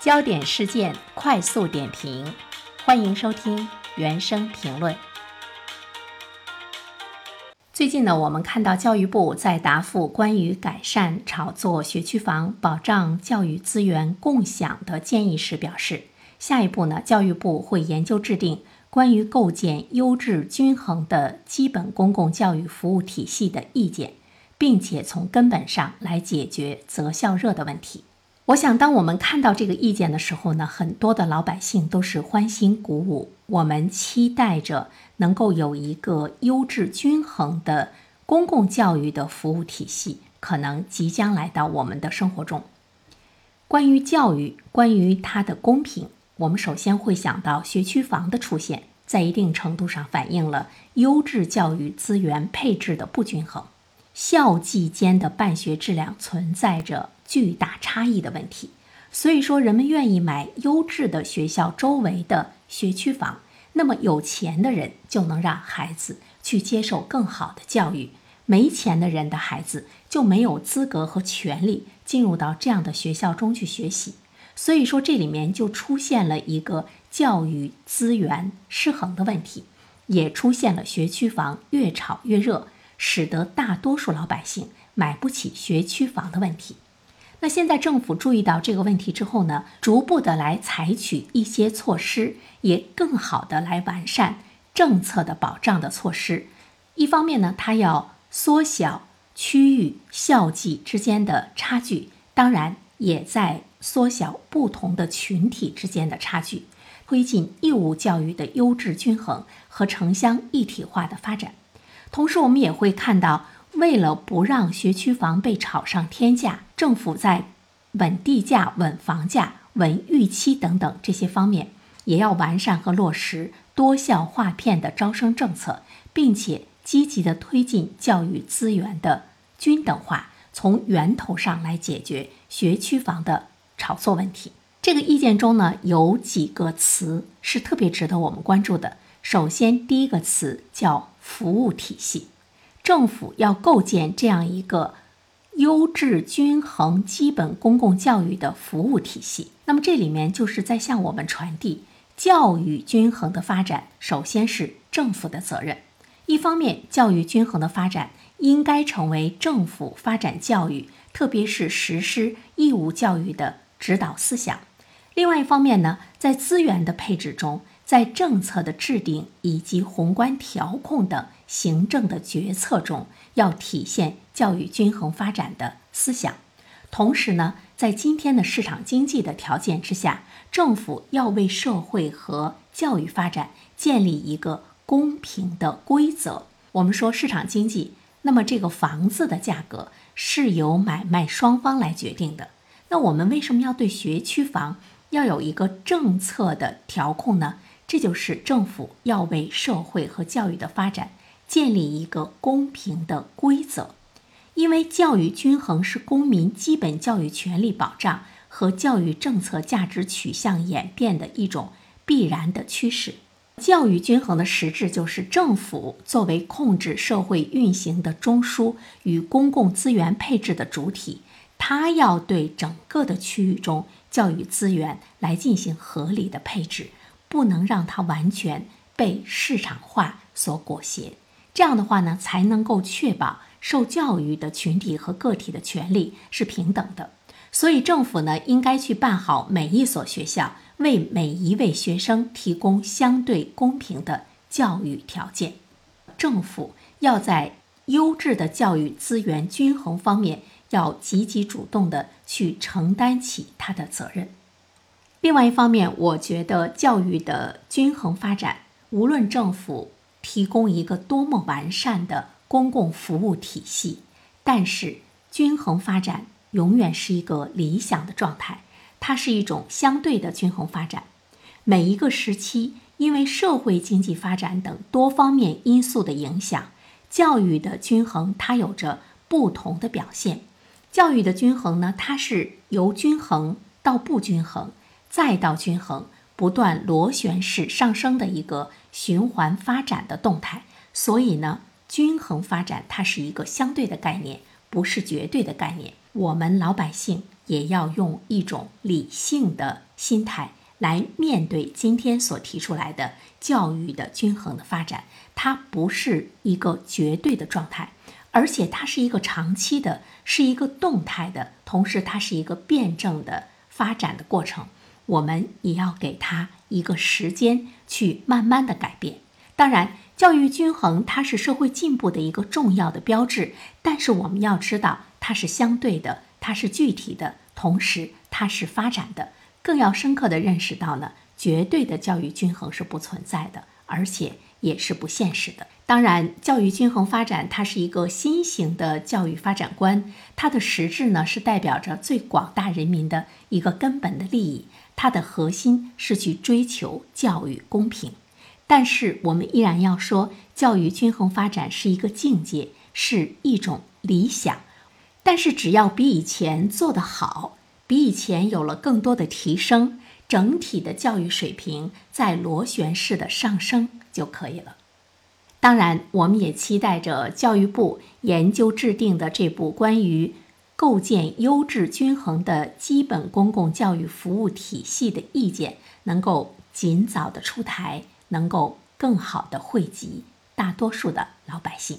焦点事件快速点评，欢迎收听原声评论。最近呢，我们看到教育部在答复关于改善炒作学区房、保障教育资源共享的建议时表示，下一步呢，教育部会研究制定关于构建优质均衡的基本公共教育服务体系的意见。并且从根本上来解决择校热的问题。我想，当我们看到这个意见的时候呢，很多的老百姓都是欢欣鼓舞。我们期待着能够有一个优质均衡的公共教育的服务体系，可能即将来到我们的生活中。关于教育，关于它的公平，我们首先会想到学区房的出现，在一定程度上反映了优质教育资源配置的不均衡。校际间的办学质量存在着巨大差异的问题，所以说人们愿意买优质的学校周围的学区房，那么有钱的人就能让孩子去接受更好的教育，没钱的人的孩子就没有资格和权利进入到这样的学校中去学习。所以说这里面就出现了一个教育资源失衡的问题，也出现了学区房越炒越热。使得大多数老百姓买不起学区房的问题。那现在政府注意到这个问题之后呢，逐步的来采取一些措施，也更好的来完善政策的保障的措施。一方面呢，它要缩小区域校际之间的差距，当然也在缩小不同的群体之间的差距，推进义务教育的优质均衡和城乡一体化的发展。同时，我们也会看到，为了不让学区房被炒上天价，政府在稳地价、稳房价、稳预期等等这些方面，也要完善和落实多校划片的招生政策，并且积极的推进教育资源的均等化，从源头上来解决学区房的炒作问题。这个意见中呢，有几个词是特别值得我们关注的。首先，第一个词叫。服务体系，政府要构建这样一个优质均衡基本公共教育的服务体系。那么这里面就是在向我们传递，教育均衡的发展首先是政府的责任。一方面，教育均衡的发展应该成为政府发展教育，特别是实施义务教育的指导思想。另外一方面呢，在资源的配置中。在政策的制定以及宏观调控等行政的决策中，要体现教育均衡发展的思想。同时呢，在今天的市场经济的条件之下，政府要为社会和教育发展建立一个公平的规则。我们说市场经济，那么这个房子的价格是由买卖双方来决定的。那我们为什么要对学区房要有一个政策的调控呢？这就是政府要为社会和教育的发展建立一个公平的规则，因为教育均衡是公民基本教育权利保障和教育政策价值取向演变的一种必然的趋势。教育均衡的实质就是政府作为控制社会运行的中枢与公共资源配置的主体，它要对整个的区域中教育资源来进行合理的配置。不能让它完全被市场化所裹挟，这样的话呢，才能够确保受教育的群体和个体的权利是平等的。所以，政府呢，应该去办好每一所学校，为每一位学生提供相对公平的教育条件。政府要在优质的教育资源均衡方面，要积极主动的去承担起他的责任。另外一方面，我觉得教育的均衡发展，无论政府提供一个多么完善的公共服务体系，但是均衡发展永远是一个理想的状态，它是一种相对的均衡发展。每一个时期，因为社会经济发展等多方面因素的影响，教育的均衡它有着不同的表现。教育的均衡呢，它是由均衡到不均衡。再到均衡，不断螺旋式上升的一个循环发展的动态。所以呢，均衡发展它是一个相对的概念，不是绝对的概念。我们老百姓也要用一种理性的心态来面对今天所提出来的教育的均衡的发展。它不是一个绝对的状态，而且它是一个长期的，是一个动态的，同时它是一个辩证的发展的过程。我们也要给他一个时间去慢慢的改变。当然，教育均衡它是社会进步的一个重要的标志，但是我们要知道它是相对的，它是具体的，同时它是发展的。更要深刻的认识到呢，绝对的教育均衡是不存在的，而且。也是不现实的。当然，教育均衡发展它是一个新型的教育发展观，它的实质呢是代表着最广大人民的一个根本的利益，它的核心是去追求教育公平。但是，我们依然要说，教育均衡发展是一个境界，是一种理想。但是，只要比以前做得好，比以前有了更多的提升。整体的教育水平在螺旋式的上升就可以了。当然，我们也期待着教育部研究制定的这部关于构建优质均衡的基本公共教育服务体系的意见能够尽早的出台，能够更好的惠及大多数的老百姓。